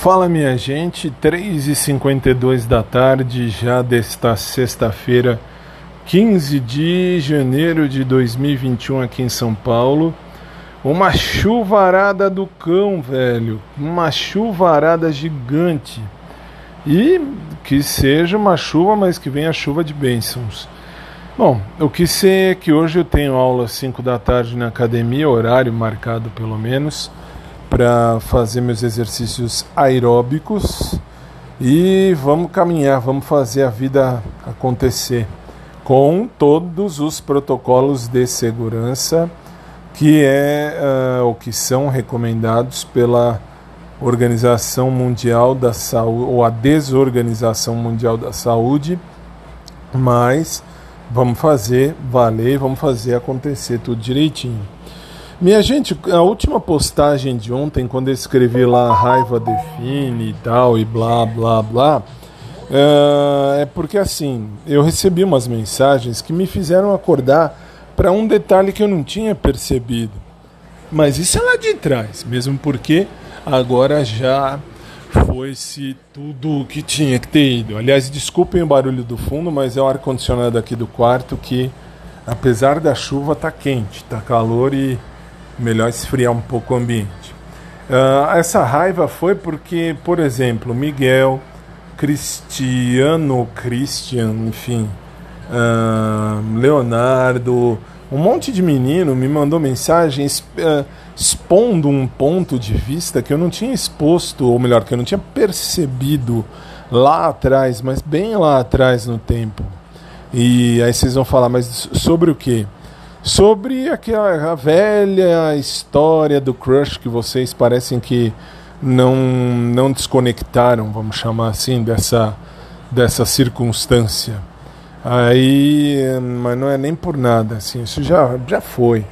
Fala minha gente, 3h52 da tarde, já desta sexta-feira, 15 de janeiro de 2021 aqui em São Paulo. Uma chuvarada do cão, velho. Uma chuvarada gigante. E que seja uma chuva, mas que venha chuva de bênçãos. Bom, o que sei é que hoje eu tenho aula às 5 da tarde na academia, horário marcado pelo menos, para fazer meus exercícios aeróbicos. E vamos caminhar, vamos fazer a vida acontecer com todos os protocolos de segurança que é uh, que são recomendados pela Organização Mundial da Saúde ou a Desorganização Mundial da Saúde, mas vamos fazer valer, vamos fazer acontecer tudo direitinho. Minha gente, a última postagem de ontem, quando eu escrevi lá raiva define e tal, e blá blá blá, uh, é porque assim, eu recebi umas mensagens que me fizeram acordar para um detalhe que eu não tinha percebido. Mas isso é lá de trás, mesmo porque agora já foi-se tudo o que tinha que ter ido. Aliás, desculpem o barulho do fundo, mas é o ar-condicionado aqui do quarto que, apesar da chuva, tá quente, tá calor e melhor esfriar um pouco o ambiente. Uh, essa raiva foi porque, por exemplo, Miguel, Cristiano, Christian, enfim, uh, Leonardo, um monte de menino me mandou mensagem uh, expondo um ponto de vista que eu não tinha exposto, ou melhor, que eu não tinha percebido lá atrás, mas bem lá atrás no tempo. E aí vocês vão falar, mas sobre o quê? Sobre aquela velha história do crush que vocês parecem que não, não desconectaram, vamos chamar assim, dessa, dessa circunstância. Aí, mas não é nem por nada, assim, isso já, já foi.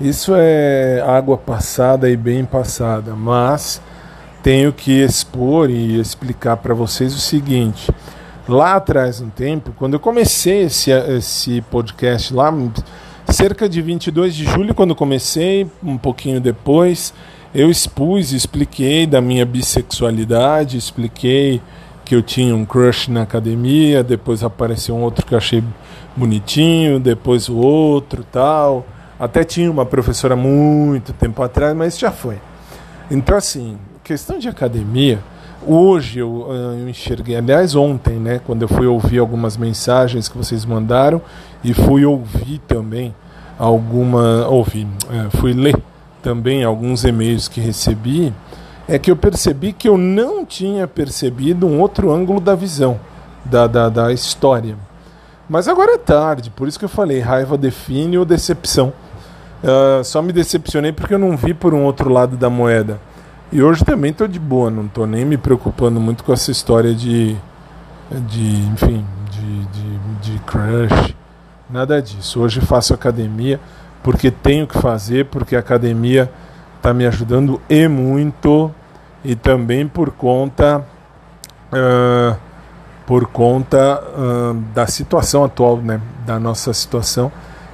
Isso é água passada e bem passada, mas tenho que expor e explicar para vocês o seguinte. Lá atrás, no tempo, quando eu comecei esse, esse podcast lá, cerca de 22 de julho, quando comecei, um pouquinho depois, eu expus, expliquei da minha bissexualidade, expliquei que eu tinha um crush na academia, depois apareceu um outro que eu achei bonitinho, depois o outro tal. Até tinha uma professora muito tempo atrás, mas já foi. Então, assim, questão de academia, hoje eu, ah, eu enxerguei, aliás, ontem, né, quando eu fui ouvir algumas mensagens que vocês mandaram e fui ouvir também alguma. Ouvi, é, fui ler também alguns e-mails que recebi é que eu percebi que eu não tinha percebido um outro ângulo da visão da, da, da história. Mas agora é tarde, por isso que eu falei, raiva define ou decepção. Uh, só me decepcionei porque eu não vi por um outro lado da moeda. E hoje também estou de boa, não estou nem me preocupando muito com essa história de, de enfim, de, de, de crush, nada disso. Hoje faço academia porque tenho que fazer, porque a academia está me ajudando e muito, e também por conta uh, por conta uh, da situação atual, né, da nossa situação.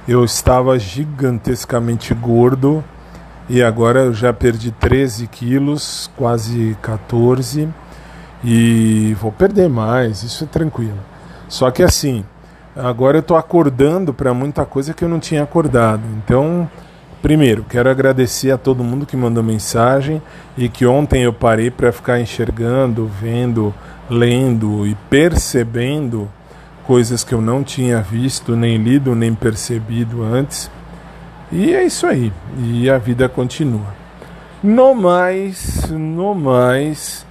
Eu estava gigantescamente gordo e agora eu já perdi 13 quilos, quase 14, e vou perder mais, isso é tranquilo. Só que assim, agora eu estou acordando para muita coisa que eu não tinha acordado. Então, Primeiro, quero agradecer a todo mundo que mandou mensagem e que ontem eu parei para ficar enxergando, vendo, lendo e percebendo coisas que eu não tinha visto, nem lido, nem percebido antes. E é isso aí. E a vida continua. No mais, no mais,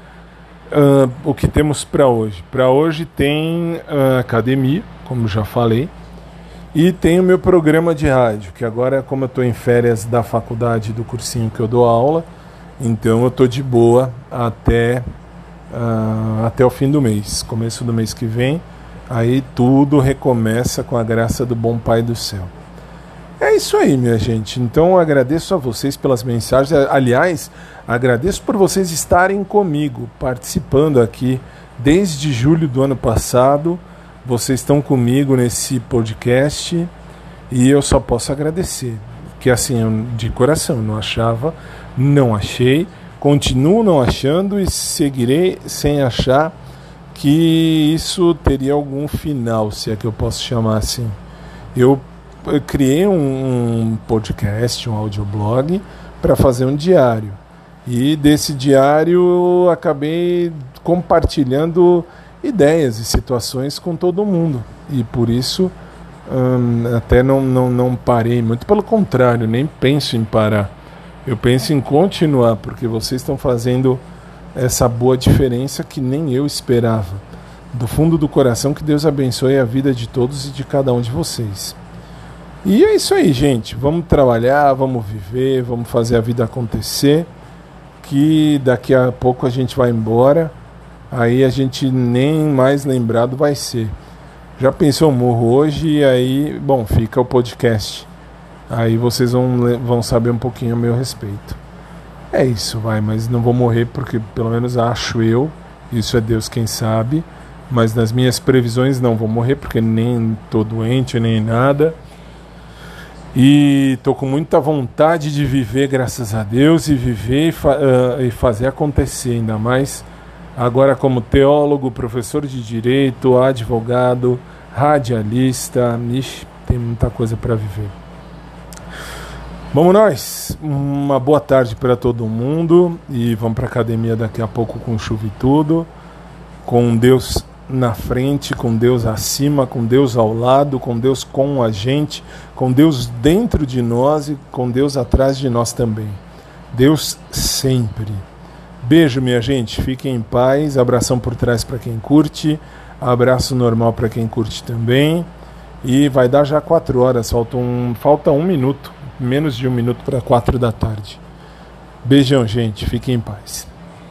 uh, o que temos para hoje? Para hoje tem uh, academia, como já falei e tem o meu programa de rádio, que agora, como eu estou em férias da faculdade do cursinho que eu dou aula, então eu estou de boa até, uh, até o fim do mês, começo do mês que vem. Aí tudo recomeça com a graça do bom Pai do céu. É isso aí, minha gente. Então agradeço a vocês pelas mensagens. Aliás, agradeço por vocês estarem comigo, participando aqui desde julho do ano passado vocês estão comigo nesse podcast e eu só posso agradecer. Que assim, eu, de coração, não achava, não achei, Continuo não achando e seguirei sem achar que isso teria algum final, se é que eu posso chamar assim. Eu, eu criei um, um podcast, um audioblog, para fazer um diário. E desse diário acabei compartilhando ideias e situações com todo mundo. E por isso hum, até não, não, não parei, muito pelo contrário, nem penso em parar. Eu penso em continuar, porque vocês estão fazendo essa boa diferença que nem eu esperava. Do fundo do coração, que Deus abençoe a vida de todos e de cada um de vocês. E é isso aí, gente. Vamos trabalhar, vamos viver, vamos fazer a vida acontecer. Que daqui a pouco a gente vai embora. Aí a gente nem mais lembrado vai ser. Já pensou morro hoje e aí, bom, fica o podcast. Aí vocês vão, vão saber um pouquinho a meu respeito. É isso, vai, mas não vou morrer porque pelo menos acho eu, isso é Deus quem sabe, mas nas minhas previsões não vou morrer porque nem tô doente nem nada. E tô com muita vontade de viver, graças a Deus, e viver e, fa uh, e fazer acontecer, ainda mais agora como teólogo, professor de direito, advogado, radialista, ixi, tem muita coisa para viver. Vamos nós. Uma boa tarde para todo mundo e vamos para academia daqui a pouco com chuva e tudo, com Deus na frente, com Deus acima, com Deus ao lado, com Deus com a gente, com Deus dentro de nós e com Deus atrás de nós também. Deus sempre. Beijo, minha gente. Fiquem em paz. Abração por trás para quem curte. Abraço normal para quem curte também. E vai dar já quatro horas. Falta um, falta um minuto menos de um minuto para quatro da tarde. Beijão, gente. Fiquem em paz.